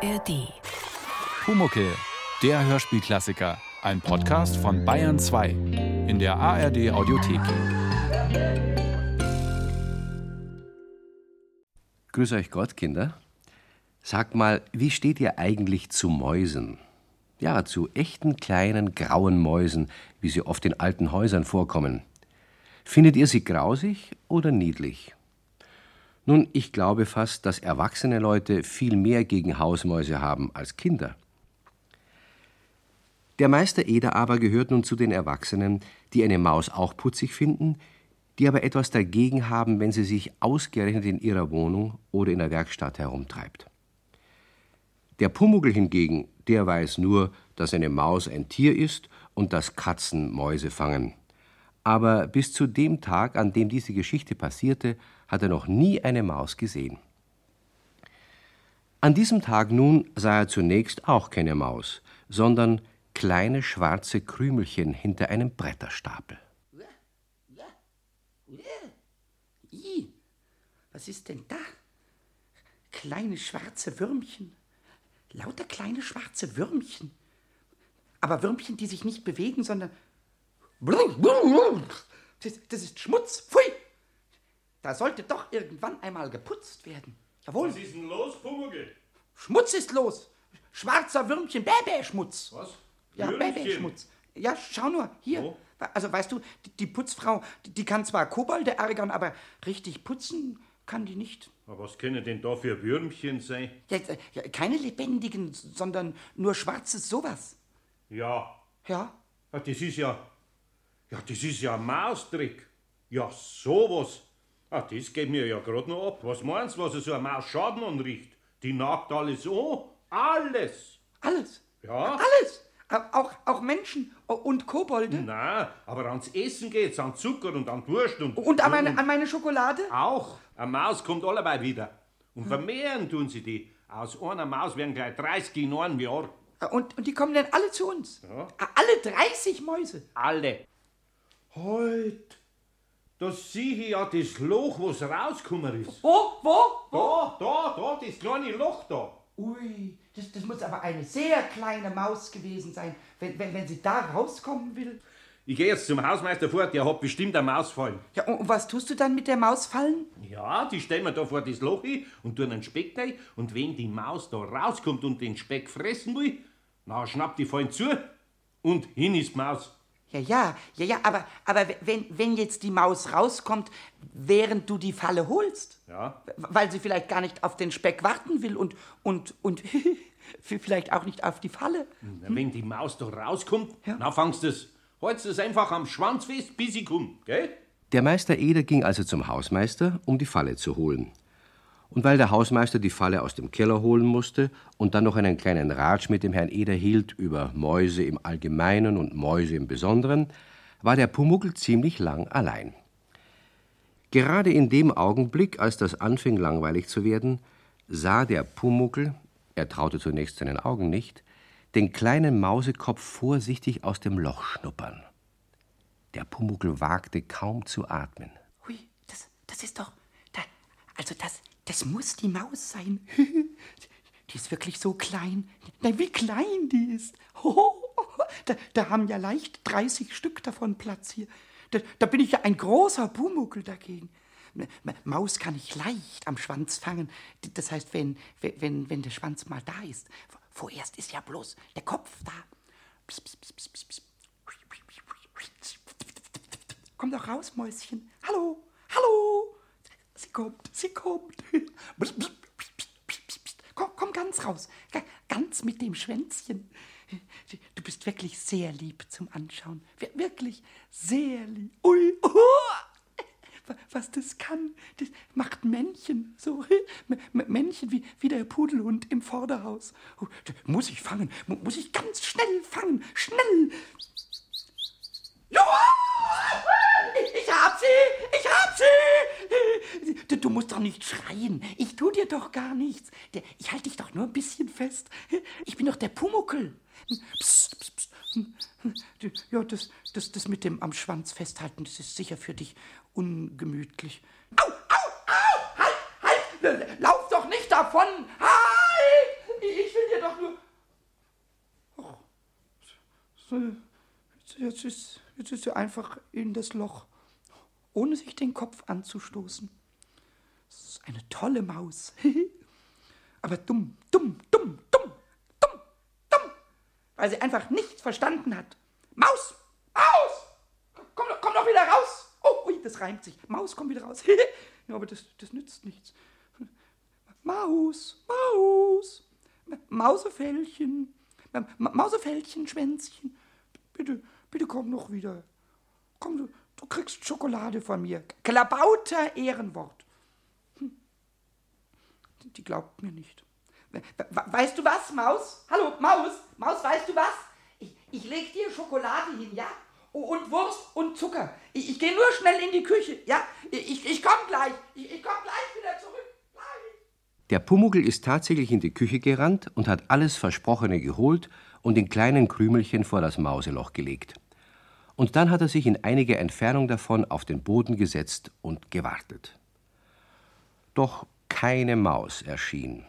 ARD. Pumuckel, der Hörspielklassiker. Ein Podcast von Bayern 2 in der ARD Audiothek. Grüß euch Gott, Kinder. Sagt mal, wie steht ihr eigentlich zu Mäusen? Ja, zu echten kleinen grauen Mäusen, wie sie oft in alten Häusern vorkommen. Findet ihr sie grausig oder niedlich? Nun, ich glaube fast, dass erwachsene Leute viel mehr gegen Hausmäuse haben als Kinder. Der Meister Eder aber gehört nun zu den Erwachsenen, die eine Maus auch putzig finden, die aber etwas dagegen haben, wenn sie sich ausgerechnet in ihrer Wohnung oder in der Werkstatt herumtreibt. Der Pumuckl hingegen, der weiß nur, dass eine Maus ein Tier ist und dass Katzen Mäuse fangen. Aber bis zu dem Tag, an dem diese Geschichte passierte, hat er noch nie eine Maus gesehen. An diesem Tag nun sah er zunächst auch keine Maus, sondern kleine schwarze Krümelchen hinter einem Bretterstapel. Was ist denn da? Kleine schwarze Würmchen. Lauter kleine schwarze Würmchen. Aber Würmchen, die sich nicht bewegen, sondern. Das, das ist Schmutz. Pfui! Da sollte doch irgendwann einmal geputzt werden. Jawohl. Was ist denn los, Pumuckl? Schmutz ist los. Schwarzer Würmchen, Bäbä-Schmutz. Was? Ja? Bäbä-Schmutz. Ja, schau nur, hier. Wo? Also, weißt du, die, die Putzfrau, die, die kann zwar Kobolde ärgern, aber richtig putzen kann die nicht. Aber was können denn da für Würmchen sein? Ja, äh, ja, keine lebendigen, sondern nur schwarzes sowas. Ja, Ja? ja, das ist ja. Ja, das ist ja ein Maustrick. Ja, sowas. Ah, das geht mir ja grad noch ab. Was meinst du, was so eine Maus Schaden anrichtet? Die nagt alles an. Alles. Alles. Ja? Alles. Au- Auch, auch Menschen und Kobolde. Na, aber ans Essen geht's, an Zucker und an Wurst und. Und an meine, an meine Schokolade? Auch. Eine Maus kommt allebei wieder. Und vermehren tun sie die. Aus einer Maus werden gleich 30 in einem Jahr. Und, und die kommen dann alle zu uns. Ja. Alle 30 Mäuse. Alle. Halt! Da sehe ich ja das Loch, was rausgekommen ist. Wo? Wo? Da, da, da, das kleine Loch da. Ui, das, das muss aber eine sehr kleine Maus gewesen sein, wenn, wenn, wenn sie da rauskommen will. Ich gehe jetzt zum Hausmeister fort, der hat bestimmt eine Maus fallen. Ja, und, und was tust du dann mit der Maus fallen? Ja, die stellen wir da vor das Loch hin und tun einen Speck rein. Und wenn die Maus da rauskommt und den Speck fressen will, na schnappt die Fallen zu und hin ist die Maus. Ja, ja, ja, ja, aber, aber wenn, wenn jetzt die Maus rauskommt, während du die Falle holst, Ja, weil sie vielleicht gar nicht auf den Speck warten will und, und, und vielleicht auch nicht auf die Falle. Na, wenn die Maus da rauskommt, Ja. na fangst du es. Haltst es einfach am Schwanz fest, bis sie kommt, gell? Der Meister Eder ging also zum Hausmeister, um die Falle zu holen. Und weil der Hausmeister die Falle aus dem Keller holen musste und dann noch einen kleinen Ratsch mit dem Herrn Eder hielt über Mäuse im Allgemeinen und Mäuse im Besonderen, war der Pumuckl ziemlich lang allein. Gerade in dem Augenblick, als das anfing langweilig zu werden, sah der Pumuckl, er traute zunächst seinen Augen nicht, den kleinen Mausekopf vorsichtig aus dem Loch schnuppern. Der Pumuckl wagte kaum zu atmen. Hui, das, das ist doch. Da, also, das, das muss die Maus sein. Die ist wirklich so klein. Nein, wie klein die ist. Da, da haben ja leicht 30 Stück davon Platz hier. Da, da bin ich ja ein großer Pumuckel dagegen. Maus kann ich leicht am Schwanz fangen. Das heißt, wenn, wenn, wenn der Schwanz mal da ist. Vorerst ist ja bloß der Kopf da. Komm doch raus, Mäuschen. Hallo, hallo. Sie kommt, sie kommt. Komm, komm ganz raus. Ga- Ganz mit dem Schwänzchen. Du bist wirklich sehr lieb zum Anschauen. Wir- Wirklich sehr lieb. Ui, oh. Wa- Was das kann, das macht Männchen. So Männchen wie, wie der Pudelhund im Vorderhaus. Oh, Muss ich fangen, mu- muss ich ganz schnell fangen. Schnell. Ich, ich hab sie! Schatzi! Du musst doch nicht schreien. Ich tu dir doch gar nichts. Ich halte dich doch nur ein bisschen fest. Ich bin doch der Pumuckel. Psst, psst, psst. Ja, das, das, das mit dem am Schwanz festhalten, das ist sicher für dich ungemütlich. Au, au, au! Halt, halt! Lauf doch nicht davon! Halt! Ich will dir doch nur... Oh. Jetzt ist, jetzt ist sie einfach in das Loch ohne sich den Kopf anzustoßen. Das ist eine tolle Maus. Aber dumm, dumm, dumm, dumm, dumm, dumm, weil sie einfach nichts verstanden hat. Maus! Maus! Komm, doch- komm doch wieder raus! Oh, ui, das reimt sich. Maus, komm wieder raus. ja, aber das, das nützt nichts. Maus, Maus, Ma- Mausefällchen, Ma- Ma- Mausefältchen, Schwänzchen. Bitte, bitte komm noch wieder. Komm, du, kriegst Schokolade von mir. Klabauter Ehrenwort. Hm. Die- glaubt mir nicht. We- we- Weißt du was, Maus? Hallo, Maus? Maus, weißt du was? Ich, ich leg dir Schokolade hin, ja? Und Wurst und Zucker. Ich, ich gehe nur schnell in die Küche, ja? Ich, ich, ich komm gleich. Ich, ich komm gleich wieder zurück. Gleich. Der Pumuckl ist tatsächlich in die Küche gerannt und hat alles Versprochene geholt und in kleinen Krümelchen vor das Mauseloch gelegt. Und dann hat er sich in einiger Entfernung davon auf den Boden gesetzt und gewartet. Doch keine Maus erschien.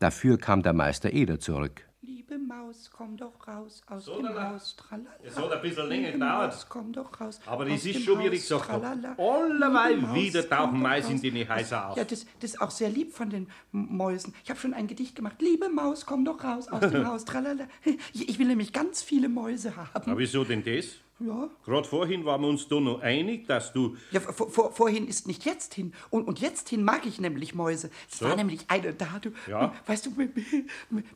Dafür kam der Meister Eder zurück. Liebe Maus, komm doch raus aus So, dem. Haus. Tralala. Es hat ein bisschen länger Liebe gedauert. Maus, komm doch raus. Aber aus das ist dem schon, wie ich Haus. gesagt. Allerweil wieder tauchen Mais in die Häuser auf. Ja, das, das ist auch sehr lieb von den Mäusen. Ich habe schon ein Gedicht gemacht. Liebe Maus, komm doch raus aus dem Haus. Tralala. Ich ich will nämlich ganz viele Mäuse haben. Aber wieso denn das? Ja. Gerade vorhin waren wir uns da noch einig, dass du. Ja, vor, vor, vorhin ist nicht jetzt hin. Und, und jetzt hin mag ich nämlich Mäuse. Es So? war nämlich eine da, du. Ja. Weißt du, mit,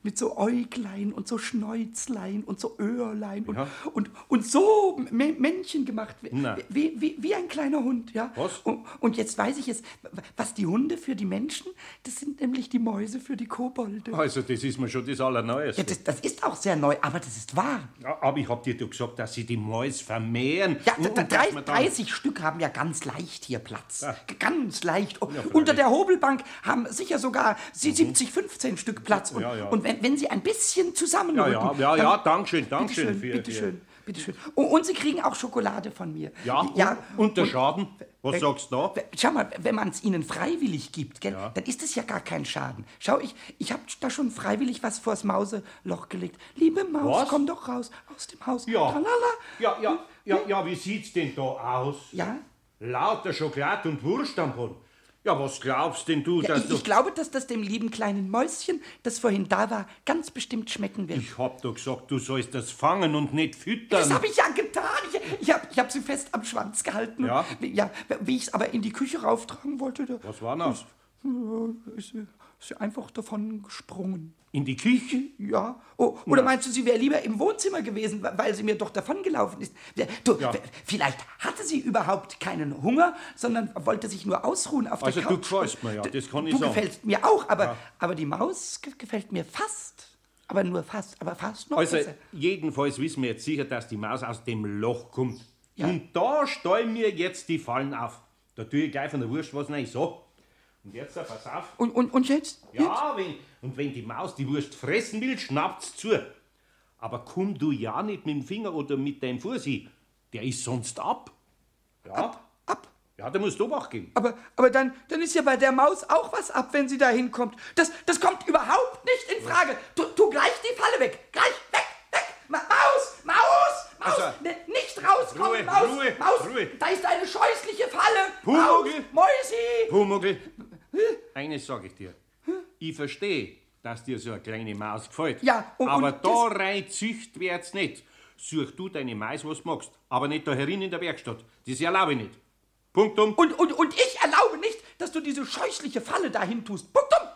mit, so Äuglein und so Schnäuzlein und so Öhrlein und, Ja. und, und so Männchen gemacht. Wie, wie, wie ein kleiner Hund, ja. Was? Und, und jetzt weiß ich es, was die Hunde für die Menschen, das sind nämlich die Mäuse für die Kobolde. Also, das ist mir schon das Allerneueste. Ja, das, das ist auch sehr neu, aber das ist wahr. Ja, aber ich hab dir doch gesagt, dass sie die Mäuse vermehren. Ja, Und- da, und drei, dass wir dann- 30 Stück haben ja ganz leicht hier Platz. Ja. Ganz leicht. Freilich. Unter der Hobelbank haben sicher sogar sie 70, 15 Stück Platz. Und, Mhm. Ja, ja. und wenn, wenn sie ein bisschen zusammenrücken... Ja, ja, ja, ja, Dankeschön, Dankeschön. schön, für- bitte für- schön, bitte schön. Und, und sie kriegen auch Schokolade von mir. Ja, ja und, und der Schaden? Was äh, sagst du da? Schau mal, wenn man es ihnen freiwillig gibt, gell, Ja. dann ist es ja gar kein Schaden. Schau, ich, ich habe da schon freiwillig was vors Mauseloch gelegt. Liebe Maus, Was? komm doch raus aus dem Haus. Ja. Tralala. Ja, ja, ja, ja, wie sieht's denn da aus? Ja? Lauter Schokolade und Wurst am Boden. Ja, was glaubst denn du, Ja, dass ich, du... ich glaube, dass das dem lieben kleinen Mäuschen, das vorhin da war, ganz bestimmt schmecken wird. Ich hab doch gesagt, du sollst das fangen und nicht füttern. das habe ich ja getan. Ich, ich habe ich hab sie fest am Schwanz gehalten. Ja? Und, ja wie ich es aber in die Küche rauftragen wollte, da Was war das? Ist sie, einfach davon gesprungen. In die Küche? Ja. Oh, oder meinst du, sie wäre lieber im Wohnzimmer gewesen, weil sie mir doch davongelaufen ist? Ja, Du, Ja. vielleicht hatte sie überhaupt keinen Hunger, sondern wollte sich nur ausruhen auf Also der du Couch. gefällst mir, ja, das kann ich Du sagen. gefällst mir auch, aber, aber die Maus ge- gefällt mir fast. Aber nur fast, aber fast noch Also, besser. jedenfalls wissen wir jetzt sicher, dass die Maus aus dem Loch kommt. Ja. Und da stellen wir jetzt die Fallen auf. Da tue ich gleich von der Wurst was rein. So. Und jetzt, äh, pass auf. Und, und, und jetzt? jetzt? Ja, wenn, und wenn die Maus die Wurst fressen will, schnappt's zu. Aber komm du ja nicht mit dem Finger oder mit deinem Fuß hin. Der ist sonst ab. Ja? Ab, ab. Ja, da musst du wach gehen. Aber, aber dann, dann ist ja bei der Maus auch was ab, wenn sie da hinkommt. Das, das kommt überhaupt nicht in Frage. Tu, tu gleich die Falle weg. Gleich weg, weg. Ma Maus, Maus, Maus. Also, Ne, nicht rauskommen, Ruhe, Maus. Ruhe, Maus, Ruhe. da ist eine scheußliche Falle. Maus, Pumuckl. Mäusi. Pumuckl, eines sage ich dir. Ich verstehe, dass dir so eine kleine Maus gefällt. Ja, und- aber und da rein zücht wird's nicht. Such du deine Mais, was du magst. Aber nicht da herin in der Werkstatt. Das erlaube ich nicht. Punktum. Und, und, und ich erlaube nicht, dass du diese scheußliche Falle dahin tust. Punktum.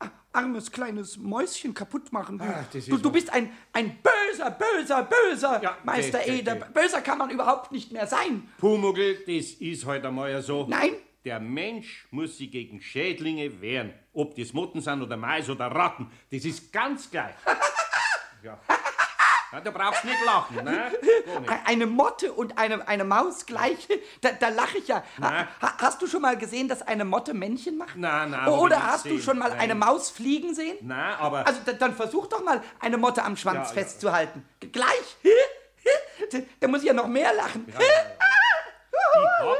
Ah, Armes kleines Mäuschen kaputt machen. Ist du, du bist ein, ein böser, böser, böser Ja, Meister Eder. Böser kann man überhaupt nicht mehr sein. Pumuckl, das ist halt einmal ja so. Nein. Der Mensch muss sich gegen Schädlinge wehren. Ob das Motten sind oder Mais oder Ratten. Das ist ganz gleich. ja. ja. Da brauchst du nicht lachen, ne? Nicht. Eine Motte und eine, eine Maus gleich, da, da lache ich ja. Na. Ha, hast du schon mal gesehen, dass eine Motte Männchen macht? Hab ich Oder hast du schon mal Nein. eine Maus fliegen sehen? Na, aber. Also da, dann versuch doch mal, eine Motte am Schwanz Ja, ja. festzuhalten. G- Gleich. Da, muss ich ja noch mehr lachen. Ich hab,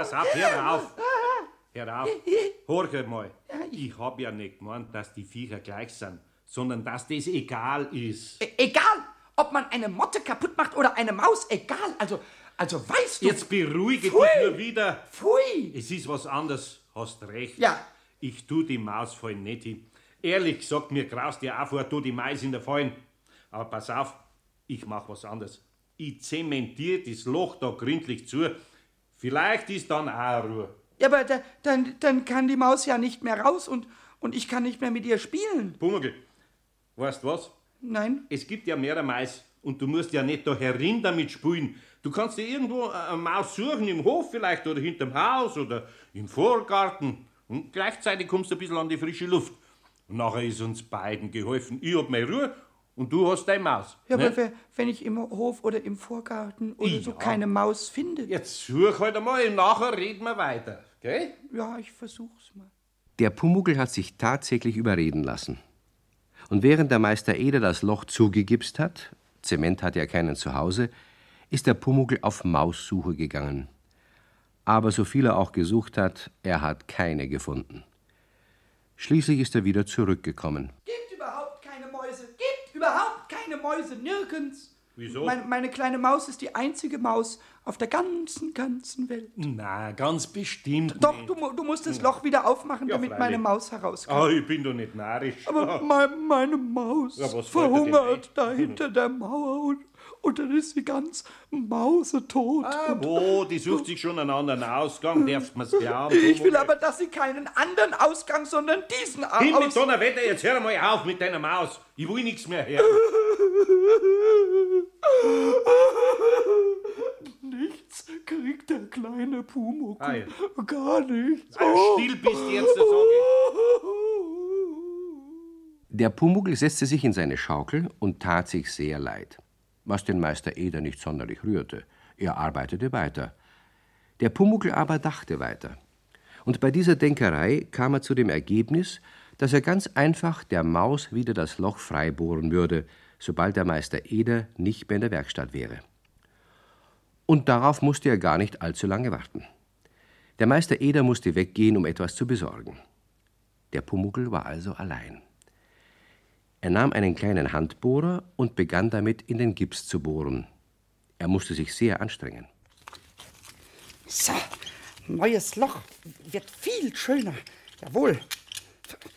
pass, auf, hör auf. Hör auf. Hör mal. Ich hab ja nicht gemeint, dass die Viecher gleich sind, sondern dass das egal ist. E- Egal, ob man eine Motte kaputt macht oder eine Maus, egal. Also, also weißt du. Jetzt beruhige Pfui. dich nur wieder. Pfui. Es ist was anderes, hast recht. Ja. Ich tu die Maus fallen nicht hin. Ehrlich gesagt, mir graust ja auch vor, tu die Mais in der Fallen. Aber pass auf, ich mach was anderes. Ich zementiere das Loch da gründlich zu. Vielleicht ist dann auch Ruhe. Ja, aber da, dann, dann kann die Maus ja nicht mehr raus und, und ich kann nicht mehr mit ihr spielen. Pumuckl, weißt was? Nein? Es gibt ja mehrere Mais und du musst ja nicht da herin damit spielen. Du kannst dir irgendwo eine Maus suchen, im Hof vielleicht oder hinterm Haus oder im Vorgarten. Und gleichzeitig kommst du ein bisschen an die frische Luft. Und nachher ist uns beiden geholfen. Ich hab meine Ruhe und du hast deine Maus. Ja, ne? aber wenn ich im Hof oder im Vorgarten oder so Ja. keine Maus finde. Jetzt such halt einmal und nachher reden wir weiter. Gell? Ja, ich versuch's mal. Der Pumuckl hat sich tatsächlich überreden lassen. Und während der Meister Eder das Loch zugegipst hat, Zement hat ja keinen zu Hause, ist der Pumuckl auf Maussuche gegangen. Aber so viel er auch gesucht hat, er hat keine gefunden. Schließlich ist er wieder zurückgekommen. Gibt überhaupt keine Mäuse. Gibt überhaupt keine Mäuse. Nirgends. Wieso? Meine, meine kleine Maus ist die einzige Maus auf der ganzen, ganzen Welt. Na, ganz bestimmt. Doch, nicht. du, du musst das Loch wieder aufmachen, Ja, damit freilich. meine Maus herauskommt. Ah, ich bin doch nicht narrisch. Aber meine, meine Maus Ja, was fällt dir denn verhungert da hinter der Mauer und, und dann ist sie ganz mausetot. Ah, wo, die sucht sich schon einen anderen Ausgang, darfst mir's glauben. ich will aber, dass sie keinen anderen Ausgang, sondern diesen Hin mit. Donnerwetter, jetzt hör mal auf mit deiner Maus. Ich will nichts mehr hören. Nichts kriegt der kleine Pumuckl. Ah, ja. Gar nichts. Ah, still bist du jetzt, sag ich. Der Pumuckl setzte sich in seine Schaukel und tat sich sehr leid, was den Meister Eder nicht sonderlich rührte. Er arbeitete weiter. Der Pumuckl aber dachte weiter. Und bei dieser Denkerei kam er zu dem Ergebnis, dass er ganz einfach der Maus wieder das Loch freibohren würde, sobald der Meister Eder nicht mehr in der Werkstatt wäre. Und darauf musste er gar nicht allzu lange warten. Der Meister Eder musste weggehen, um etwas zu besorgen. Der Pumuckl war also allein. Er nahm einen kleinen Handbohrer und begann damit in den Gips zu bohren. Er musste sich sehr anstrengen. So, neues Loch wird viel schöner. Jawohl.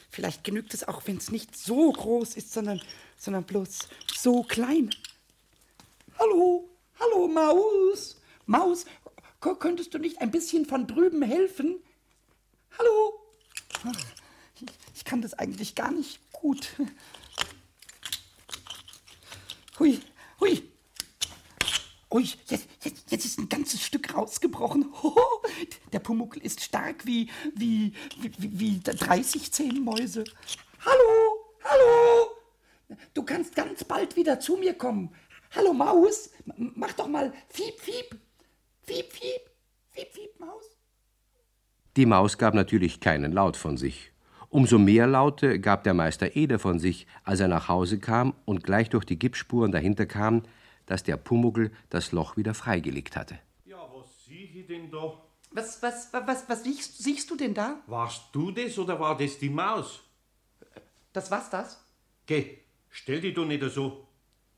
Vielleicht genügt es auch, wenn es nicht so groß ist, sondern, sondern bloß so klein. Hallo, hallo Maus. Maus, könntest du nicht ein bisschen von drüben helfen? Hallo. Ich, ich kann das eigentlich gar nicht gut. Hui, hui. Ui, jetzt, jetzt, jetzt ist ein ganzes Stück rausgebrochen. Hoho, der Pumuckl ist stark wie, wie, wie, wie 30 Zehennmäuse. Hallo, hallo. Du kannst ganz bald wieder zu mir kommen. Hallo Maus, mach doch mal Fiep, Fiep. Fiep, Fiep. Fiep, Fiep, Maus. Die Maus gab natürlich keinen Laut von sich. Umso mehr Laute gab der Meister Eder von sich, als er nach Hause kam und gleich durch die Gipsspuren dahinter kam, dass der Pumuckl das Loch wieder freigelegt hatte. Ja, was sieh ich denn da? Was, was, was, was, was siehst, siehst du denn da? Warst du das oder war das die Maus? Das was das? Geh, stell dich doch nicht so.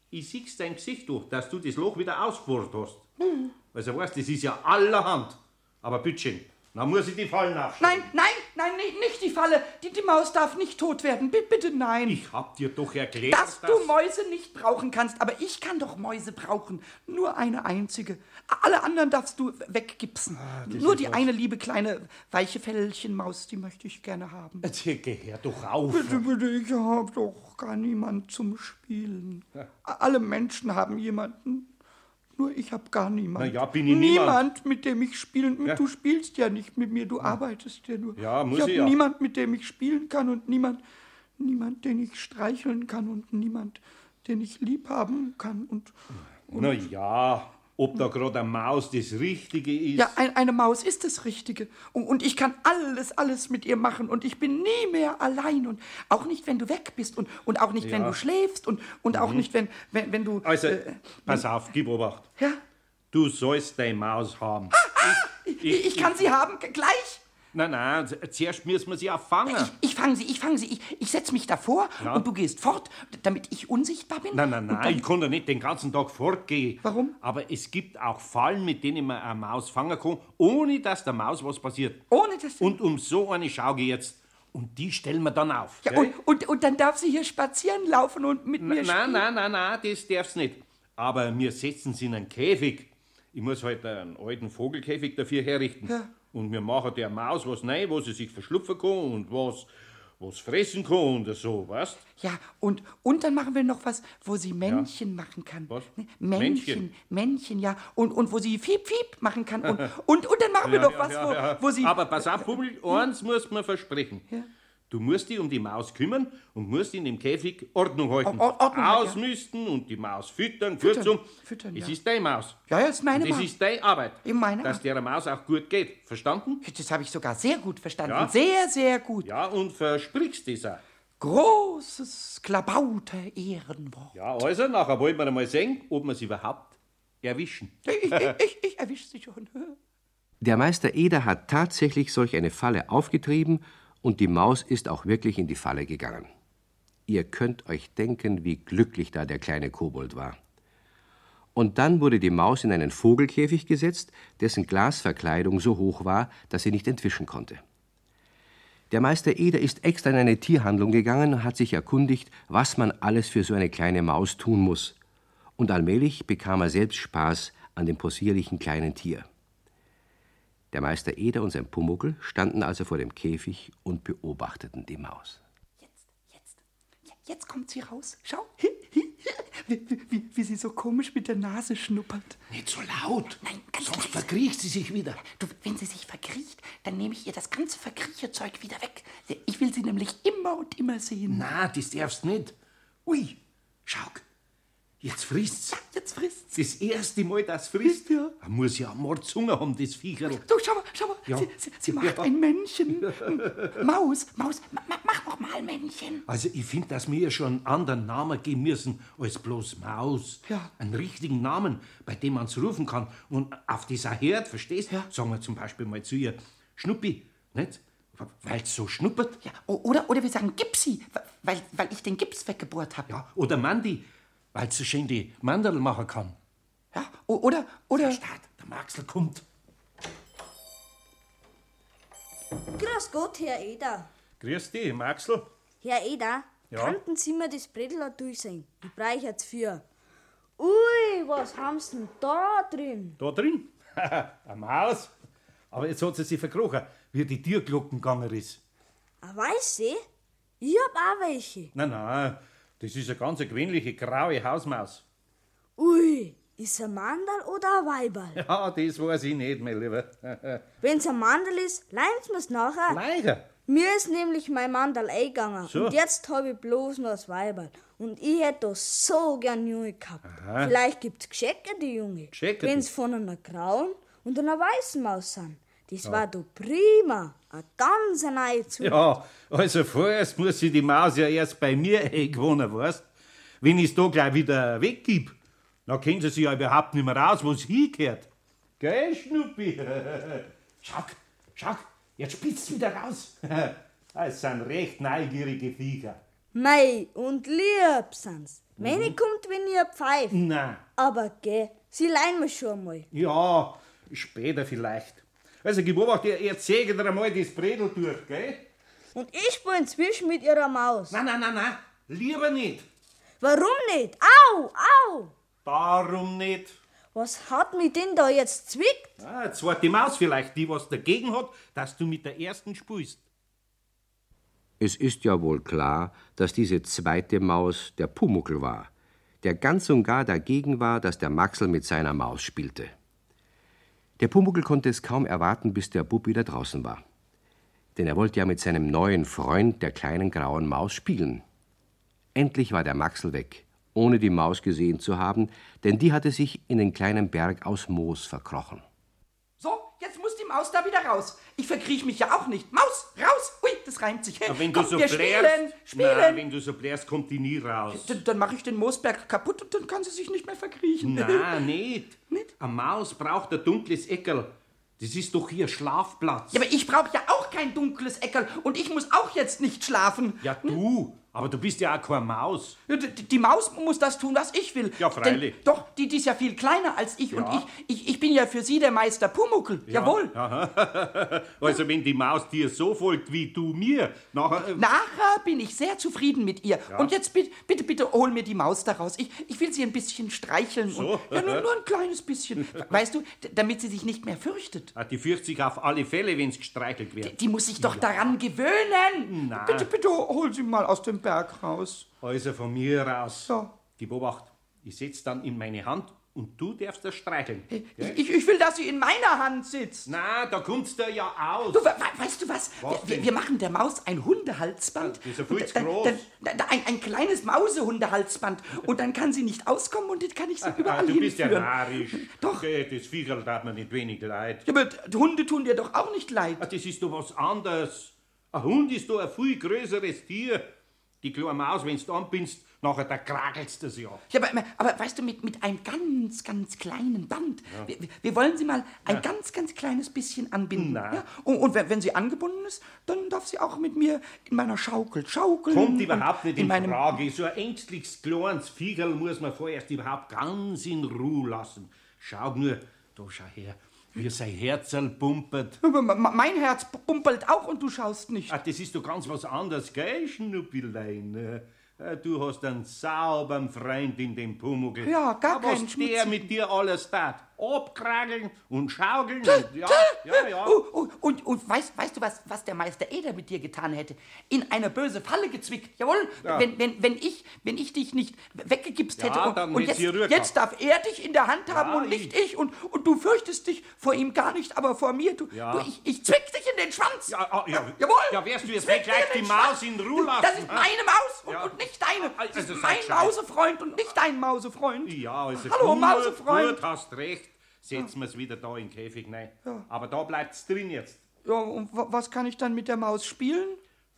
Ich sieh's dein Gesicht durch, dass du das Loch wieder ausgebohrt hast. Hm. Also weißt, das ist ja allerhand. Aber bitteschön, dann muss ich die Fallen nachstellen. Nein, nein, nein, nicht, nicht die Falle. Die, die Maus darf nicht tot werden. Bitte, bitte nein. Ich hab dir doch erklärt, dass du Mäuse nicht brauchen kannst, aber ich kann doch Mäuse brauchen. Nur eine einzige. Alle anderen darfst du weggipsen. Nur die eine liebe kleine weiche Fellchenmaus, die möchte ich gerne haben. Jetzt hier, geh her doch auf. Bitte, bitte, ich habe doch gar niemand zum Spielen. Alle Menschen haben jemanden. Nur ich habe gar niemanden. Na ja, bin ich niemand. Niemand, mit dem ich spielen. Du spielst ja nicht mit mir, du arbeitest ja nur. Ja, muss ich habe ja. niemand, mit dem ich spielen kann und niemand, niemand, den ich streicheln kann und niemand, den ich lieb haben kann und Na ja, ob da gerade eine Maus das Richtige ist. Ja, ein, eine Maus ist das Richtige. Und, und ich kann alles, alles mit ihr machen. Und ich bin nie mehr allein. Und auch nicht, wenn du weg bist. Und, und auch nicht, wenn Ja. du schläfst. Und, und auch nicht, wenn, wenn, wenn du. Also, äh, pass auf, gib Obacht. ja, Du sollst deine Maus haben. ich, ich kann sie haben, gleich. Nein, nein, zuerst müssen wir sie auch fangen. Ich, ich fange sie, ich fange sie. Ich, ich setze mich davor und du gehst fort, damit ich unsichtbar bin. Nein, nein, nein, ich kann doch nicht den ganzen Tag fortgehen. Warum? Aber es gibt auch Fallen, mit denen man eine Maus fangen kann, ohne dass der Maus was passiert. Ohne dass... Und um so eine schau ich jetzt. Und die stellen wir dann auf. ja, und, und, und dann darf sie hier spazieren laufen und mit mir Nein, spielen. nein, nein, nein, das darf's nicht. Aber wir setzen sie in einen Käfig. Ich muss halt einen alten Vogelkäfig dafür herrichten. Ja. Und wir machen der Maus was rein, wo sie sich verschlupfen kann und was, was fressen kann und so, weißt Ja, und, und dann machen wir noch was, wo sie Männchen machen kann. Was? Ne? Männchen, Männchen? Männchen, ja. Und, und wo sie Fiep, Fiep machen kann. Und, und, und dann machen wir noch was, wo, wo sie... Aber pass auf, Bubel, eins muss man versprechen. Ja. Du musst dich um die Maus kümmern und musst in dem Käfig Ordnung halten. Or- Ordnung halten, ja. Ausmisten und die Maus füttern. Füttern, Kurzum, füttern, es ja. ist deine Maus. Ja, ja, ist meine Und das Maus. ist deine Arbeit. Ja, meine dass der Maus auch gut geht. Verstanden? Das habe ich sogar sehr gut verstanden. Ja. Sehr, sehr gut. Ja, und versprichst das auch. Großes Klabauter Ehrenwort. Ja, also, nachher wollen wir mal sehen, ob wir sie überhaupt erwischen. Ich, ich, ich, ich erwische sie schon. Der Meister Eder hat tatsächlich solch eine Falle aufgetrieben und die Maus ist auch wirklich in die Falle gegangen. Ihr könnt euch denken, wie glücklich da der kleine Kobold war. Und dann wurde die Maus in einen Vogelkäfig gesetzt, dessen Glasverkleidung so hoch war, dass sie nicht entwischen konnte. Der Meister Eder ist extra in eine Tierhandlung gegangen und hat sich erkundigt, was man alles für so eine kleine Maus tun muss. Und allmählich bekam er selbst Spaß an dem possierlichen kleinen Tier. Der Meister Eder und sein Pumuckel standen also vor dem Käfig und beobachteten die Maus. Jetzt, jetzt, jetzt kommt sie raus. Schau, wie, wie, wie, wie sie so komisch mit der Nase schnuppert. Nicht so laut, Nein, ganz sonst leise. verkriecht sie sich wieder. Du, wenn sie sich verkriecht, dann nehme ich ihr das ganze Verkriecherzeug wieder weg. Ich will sie nämlich immer und immer sehen. Na, das darfst nicht. Ui, schau, jetzt frisst's. Jetzt frisst sie. Das erste Mal, dass frisst. Ja. Er muss ja Mordshunger haben, das Viecherl. Du, schau mal, schau mal. Ja. Sie, sie, sie macht Ja. ein Männchen. Maus, Maus, ma, ma, mach noch mal Männchen. Also ich finde, dass wir ihr schon einen anderen Namen geben müssen als bloß Maus. Ja. Einen richtigen Namen, bei dem man es rufen kann. Und auf dieser Herd, verstehst Ja. Sagen wir zum Beispiel mal zu ihr, Schnuppi, nicht? Weil es so schnuppert. Ja, oder, oder wir sagen Gipsi, weil, weil ich den Gips weggebohrt habe. Ja. Oder Mandi, weil es so schön die Mandel machen kann. Ja, oder, oder. Start, der Maxel kommt. Grüß Gott, Herr Eder. Grüß dich, Maxel. Herr Eder, Ja? könnten Sie mir das Bredel auch durchsehen? Ich brauche jetzt für. Ui, was haben Sie denn da drin? Da drin? Eine Maus. Aber jetzt hat sie sich verkrochen, wie die Türglocken gegangen ist. Ah, weiß sie? Ich hab auch welche. Nein, nein, das ist eine ganz gewöhnliche graue Hausmaus. Ui, ist ein Mandel oder ein Weiberl? Ja, das weiß ich nicht, mein Lieber. Wenn's ein Mandel ist, Sie mir's nachher. Leider. Mir ist nämlich mein Mandel eingegangen So. und jetzt hab ich bloß noch das Weiberl. Und ich hätte das so gern Junge gehabt. Vielleicht gibt's Geschenke, die Junge. Gescheckerte? Wenn's von einer grauen und einer weißen Maus sind. Das war doch prima. Eine ganz neue Zukunft. Ja, also vorerst muss sie die Maus ja erst bei mir eingewohnen, weißt Wenn ich's da gleich wieder weggib, dann kennt sie sich ja überhaupt nicht mehr raus, wo es hingehört. Gell, Schnuppi? schau, schau, jetzt spitzt wieder raus. Das sind recht neugierige Viecher. Mei, und lieb sind's. Wenn ich kommt, wenn ihr pfeift. Na, Aber geh, sie leihen mir schon mal. ja, später vielleicht. Also, gib Obacht, ihr, ihr säget dir einmal das Bredel durch, gell? Und ich spiel inzwischen mit ihrer Maus. Nein, nein, nein, nein, lieber nicht. Warum nicht? Au, au! Darum nicht. Was hat mich denn da jetzt zwickt? Ah, eine zweite Maus vielleicht, die was dagegen hat, dass du mit der ersten spielst. Es ist ja wohl klar, dass diese zweite Maus der Pumuckel war, der ganz und gar dagegen war, dass der Maxel mit seiner Maus spielte. Der Pumuckel konnte es kaum erwarten, bis der Bub wieder draußen war. Denn er wollte ja mit seinem neuen Freund, der kleinen grauen Maus, spielen. Endlich war der Maxel weg, ohne die Maus gesehen zu haben, denn die hatte sich in den kleinen Berg aus Moos verkrochen. Die Maus da wieder raus. Ich verkriech mich ja auch nicht. Maus, raus! Ui, das reimt sich. Aber wenn du so wir blärst, spielen, spielen. Nein, wenn du so blärst, kommt die nie raus. dann dann mache ich den Moosberg kaputt und dann kann sie sich nicht mehr verkriechen. Nein, nicht. Nicht? Eine Maus braucht ein dunkles Eckerl. Das ist doch hier Schlafplatz. Ja, aber ich brauche ja auch kein dunkles Eckerl und ich muss auch jetzt nicht schlafen. Ja, du, aber du bist ja auch keine Maus. Ja, Die, die Maus muss das tun, was ich will. Ja, freilich. Denn, doch, die, die ist ja viel kleiner als ich und ich, ich, ich bin ja für sie der Meister Pumuckel. Jawohl. Also, wenn die Maus dir so folgt wie du mir, nachher. äh, Nachher bin ich sehr zufrieden mit ihr. Und jetzt bitte, bitte, bitte hol mir die Maus daraus. Ich, ich will sie ein bisschen streicheln. So? Und, ja, nur, nur ein kleines bisschen. Weißt du, damit sie sich nicht mehr fürchtet. ah, die fürcht sich auf alle Fälle, wenn's gestreichelt wird. Die muss sich doch daran gewöhnen. Na. Bitte, bitte hol sie mal aus dem Berg raus. Also von mir aus. Ja. Die Beobacht. Ich setz dann in meine Hand und du darfst das streicheln. Ich, ich, ich will, dass sie in meiner Hand sitzt. Na, da kommst du ja aus. Du, we we- weißt du was? Was wir, wir machen der Maus ein Hundehalsband. Das ist ja viel Und zu dann- groß. dann- dann- dann ein, ein kleines Mausehundehalsband. Und dann kann sie nicht auskommen und jetzt kann ich sie ah, überall du bist ja narrisch. Doch. Das Viecherl tat mir nicht wenig leid. Ja, aber die Hunde tun dir doch auch nicht leid. Ah, Das ist doch was anderes. Ein Hund ist doch ein viel größeres Tier. Die kleine Maus, wenn du anbindst, nachher da kragelst du sie ja. Ja, aber, aber weißt du, mit, mit einem ganz, ganz kleinen Band. Wir, wir- wir wollen sie mal ein ganz, ganz kleines bisschen anbinden. Ja? Und, und wenn, sie angebunden ist, dann darf sie auch mit mir in meiner Schaukel schaukeln. Kommt überhaupt nicht in in Frage. So ein ängstliches kleines Viecherl muss man vorerst überhaupt ganz in Ruhe lassen. Schau nur, da schau her, wie sein Herzl pumpert. Aber me- me- Mein Herz pumpelt auch und du schaust nicht. Ah, das ist doch ganz was anderes, gell, Schnuppilein? Äh, Du hast einen sauberen Freund in dem Pumuckl. Ja, gar Aber keinen Was der mit dir alles tat? Abkrageln und schaukeln. Und, ja, ja, ja. Oh, oh, und und weißt, weißt du, was, was der Meister Eder mit dir getan hätte? In eine böse Falle gezwickt. Jawohl, Ja. wenn, wenn, wenn, ich, wenn ich dich nicht weggegipst Ja, hätte. Und, dann und hätt's jetzt, jetzt darf er dich in der Hand haben Ja, und nicht ich. Und, und du fürchtest dich vor ihm gar nicht, aber vor mir. Du, Ja. du, ich, ich zwick dich in den Schwanz. Ja, ah, ja. Jawohl. Ja, wärst du jetzt gleich die Maus Schwanz. in Ruhe lassen, Das ist meine Maus und, Ja. und nicht deine. Das Also ist mein. Mausefreund und nicht dein Mausefreund. Ja, also Hallo, Mausefreund. gut, hast recht. Setzen wir es wieder da in den Käfig rein. Aber da bleibt's drin jetzt. Ja, und wa- was kann ich dann mit der Maus spielen?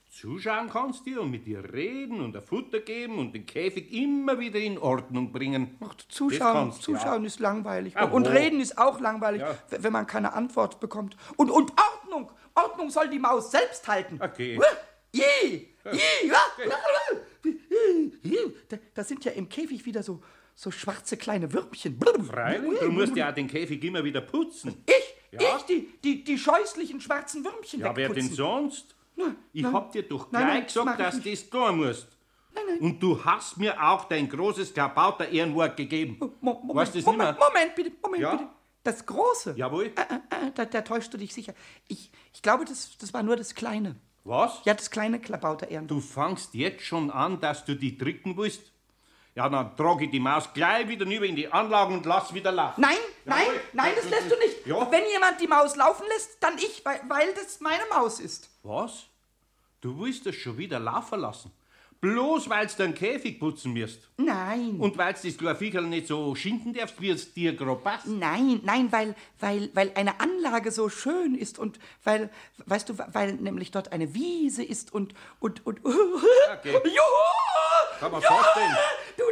Zuschauen kannst du und mit ihr reden und ein Futter geben und den Käfig immer wieder in Ordnung bringen. Ach, Das Zuschauen, Zuschauen ist langweilig. Ja, und reden ist auch langweilig, Ja. wenn man keine Antwort bekommt. Und, und Ordnung! Ordnung soll die Maus selbst halten. Okay. Je, je, ja. Da, da sind ja im Käfig wieder so, so schwarze kleine Würmchen. Freilich, du musst ja auch den Käfig immer wieder putzen. Ich, Ja. ich, die, die, die scheußlichen schwarzen Würmchen Ja, wer denn sonst? Ich nein. hab dir doch Nein, gleich nein, gesagt, dass du das tun musst. Und du hast mir auch dein großes Klabauter Ehrenwort gegeben. Mo- Moment, weißt du das nicht Moment, mehr? Moment, bitte, Moment, Ja? bitte. Das Große? Jawohl. Äh, äh, da, da täuschst du dich sicher. Ich, ich glaube, das, das war nur das Kleine. Was? Ja, das kleine Klabauter Ehren. Du fangst jetzt schon an, dass du die drücken willst? Ja, dann trage ich die Maus gleich wieder rüber in die Anlagen und lass wieder laufen. Nein, nein, Jawohl. nein, das lässt du nicht. Ja. Wenn jemand die Maus laufen lässt, dann ich, weil, weil das meine Maus ist. Was? Du willst das schon wieder laufen lassen? Bloß weil du den Käfig putzen musst. Nein. Und weil du das kleine Viecherl nicht so schinden darfst, wie es dir grob passt. Nein, nein, weil, weil, weil eine Anlage so schön ist und weil, weißt du, weil nämlich dort eine Wiese ist und, und, und, Okay. Juhu! Kann man Juhu! vorstellen. Du,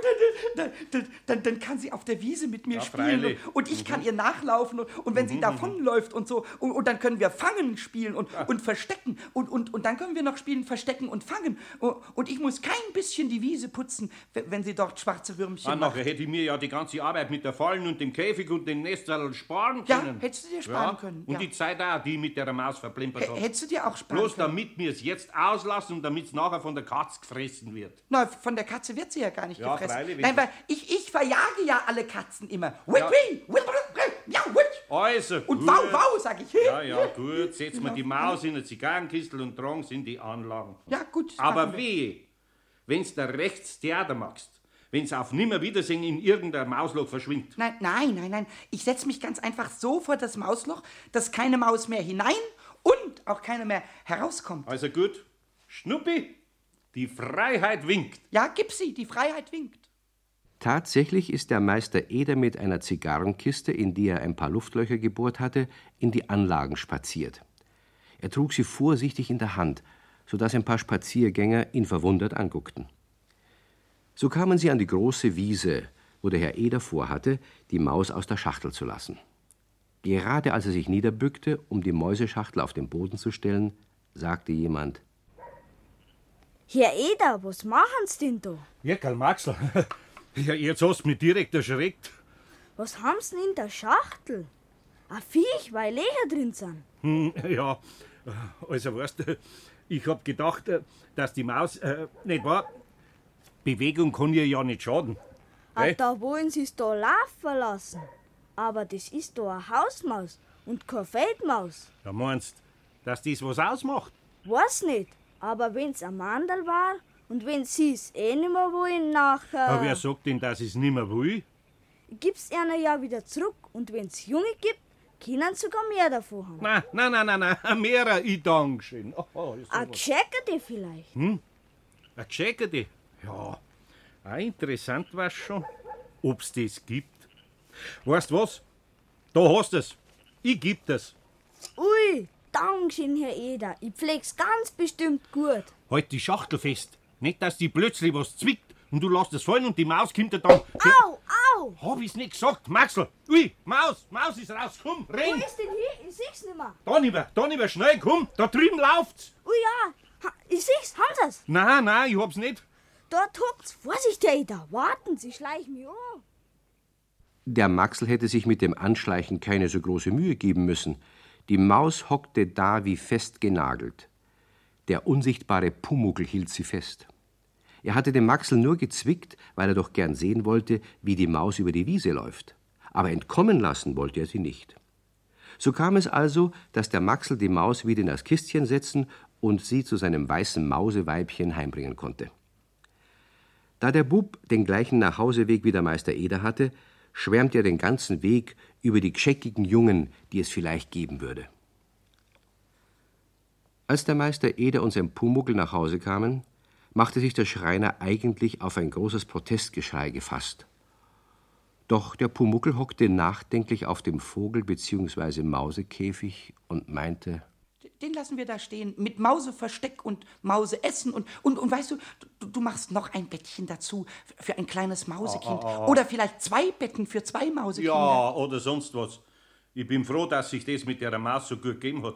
dann, dann, dann, dann, kann sie auf der Wiese mit mir Ja, spielen freilich. Mhm. und, und ich kann ihr nachlaufen und, und wenn sie davonläuft und so und, und dann können wir Fangen spielen und, und Verstecken und, und, und dann können wir noch spielen Verstecken und Fangen und, und ich muss kein bisschen die Wiese putzen, wenn sie dort schwarze Würmchen Ah, macht. nachher hätte ich mir ja die ganze Arbeit mit der Fallen und dem Käfig und dem Nestzell sparen Ja, können. hättest du dir sparen können, Und ja. die Zeit auch, die ich mit der Maus verplimpert habe. Hättest du dir auch sparen Bloß können. damit wir es jetzt auslassen und damit es nachher von der Katz gefressen wird. Na, von der Katze wird sie ja gar nicht Ja, gefressen. freilich, Nein, weil ich, ich verjage ja alle Katzen immer. Ja. ja. Also, Und gut. wow, wow, sag ich. Ja, ja, gut. Setzen wir die Maus in eine Zigarrenkistel und tragen sie in die Anlagen. Ja, gut. Aber wehe, wenn's da rechts Theater machst, wenn's auf Nimmerwiedersehen in irgendein Mausloch verschwindet. Nein, nein, nein, nein. Ich setze mich ganz einfach so vor das Mausloch, dass keine Maus mehr hinein und auch keine mehr herauskommt. Also gut, Schnuppi, die Freiheit winkt. Ja, gib sie, die Freiheit winkt. Tatsächlich ist der Meister Eder mit einer Zigarrenkiste, in die er ein paar Luftlöcher gebohrt hatte, in die Anlagen spaziert. Er trug sie vorsichtig in der Hand, so dass ein paar Spaziergänger ihn verwundert anguckten. So kamen sie an die große Wiese, wo der Herr Eder vorhatte, die Maus aus der Schachtel zu lassen. Gerade als er sich niederbückte, um die Mäuseschachtel auf den Boden zu stellen, sagte jemand. Herr Eder, was machen's denn da? Ja, Karl Maxl. Ja, jetzt hast du mich direkt erschreckt. Was haben's denn in der Schachtel? Ein Viech, weil Lecher drin sind. Hm, ja, also weißt du, ich hab gedacht, äh, dass die Maus, äh, nicht wahr? Bewegung kann ihr ja nicht schaden. Ah, Gell? da wollen sie's da laufen lassen. Aber das ist da eine Hausmaus und keine Feldmaus. Da meinst dass das was ausmacht? Weiß nicht, aber wenn's ein Mandel war und wenn sie's eh nimmer wollen, nachher Aber wer sagt denn, dass es nimmer will? gibt's einer ja wieder zurück und wenn's Junge gibt, können sogar mehr davon haben. Nein, nein, nein, nein, nein, mehrer, ich danke schön. Oh, ist Ein sowas. Gescheckerte vielleicht. Ein Gescheckerte? Ja, auch interessant war's schon, ob's das gibt. Weißt was? Da hast du's. Ich geb das. Ui, Dankeschön, Herr Eder. Ich pfleg's ganz bestimmt gut. Halt die Schachtel fest. Nicht, dass die plötzlich was zwickt und du lässt es fallen und die Maus kommt dir dann. Au, au! Hab ich's nicht gesagt, Maxl? Ui, Maus, Maus ist raus, komm, Wo renn! ist denn hier? Ich seh's nimmer. Da lieber, da lieber, schnell, komm, da drüben läuft's! Ui ja, ha, ich seh's, haben sie's? Nein, nein, ich hab's nicht. Dort huckt's. Vorsicht, Eder. Warten, Sie schleichen mich an. Der Maxl hätte sich mit dem Anschleichen keine so große Mühe geben müssen. Die Maus hockte da wie festgenagelt. Der unsichtbare Pumuckl hielt sie fest. Er hatte den Maxl nur gezwickt, weil er doch gern sehen wollte, wie die Maus über die Wiese läuft. Aber entkommen lassen wollte er sie nicht. So kam es also, dass der Maxl die Maus wieder in das Kistchen setzen und sie zu seinem weißen Mauseweibchen heimbringen konnte. Da der Bub den gleichen Nachhauseweg wie der Meister Eder hatte, schwärmte er den ganzen Weg über die gescheckigen Jungen, die es vielleicht geben würde. Als der Meister Eder und sein Pumuckel nach Hause kamen, machte sich der Schreiner eigentlich auf ein großes Protestgeschrei gefasst. Doch der Pumuckel hockte nachdenklich auf dem Vogel- bzw. Mausekäfig und meinte, Den lassen wir da stehen, mit Mauseversteck und Mauseessen. Und, und, und weißt du, du, du machst noch ein Bettchen dazu für ein kleines Mausekind. Oder vielleicht zwei Betten für zwei Mausekinder. Ja, oder sonst was. Ich bin froh, dass sich das mit der Maus so gut gegeben hat.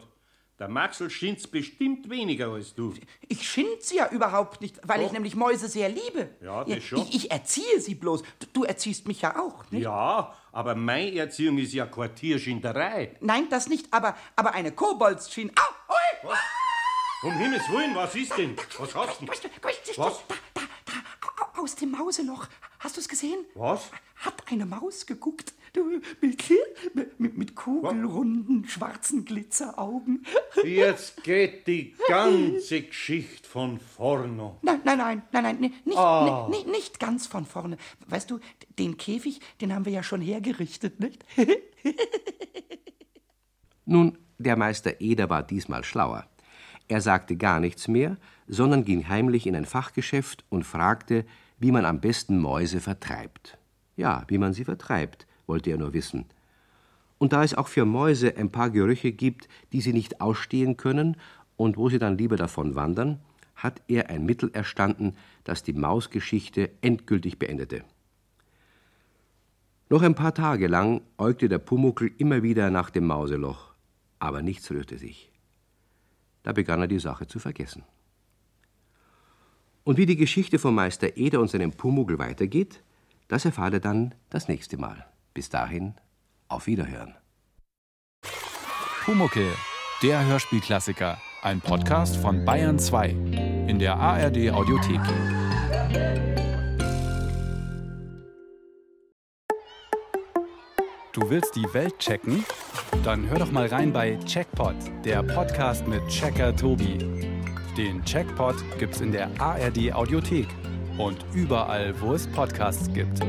Der Maxl schind's bestimmt weniger als du. Ich schind sie ja überhaupt nicht, weil ich Doch. nämlich Mäuse sehr liebe. Ja, das schon. Ich, ich erziehe sie bloß. Du, du erziehst mich ja auch, nicht? Ja, aber meine Erziehung ist ja Quartierschinderei. Nein, das nicht, aber, aber eine Koboldsschien. Au! Ui! Um Himmels Willen, was ist denn? Was hast du du, Was? Da, da, da, au- aus dem Mauseloch. Hast du es gesehen? Was? Hat eine Maus geguckt. Du, mit, mit, mit kugelrunden, schwarzen Glitzeraugen. Jetzt geht die ganze Geschichte von vorne. Nein, nein, nein, nein, nein, ni- nicht, Ah. ni- ni- nicht ganz von vorne. Weißt du, den Käfig, den haben wir ja schon hergerichtet, nicht? Nun, der Meister Eder war diesmal schlauer. Er sagte gar nichts mehr, sondern ging heimlich in ein Fachgeschäft und fragte, wie man am besten Mäuse vertreibt. Ja, wie man sie vertreibt, wollte er nur wissen. Und da es auch für Mäuse ein paar Gerüche gibt, die sie nicht ausstehen können und wo sie dann lieber davon wandern, hat er ein Mittel erstanden, das die Mausgeschichte endgültig beendete. Noch ein paar Tage lang äugte der Pumuckl immer wieder nach dem Mauseloch, aber nichts rührte sich. Da begann er die Sache zu vergessen. Und wie die Geschichte vom Meister Eder und seinem Pumuckl weitergeht, das erfahrt ihr dann das nächste Mal. Bis dahin, auf Wiederhören. Pumuckel, der Hörspielklassiker. Ein Podcast von Bayern 2 in der ARD Audiothek. Du willst die Welt checken? Dann hör doch mal rein bei Checkpot, der Podcast mit Checker Tobi. Den Checkpot gibt's in der ARD Audiothek und überall, wo es Podcasts gibt.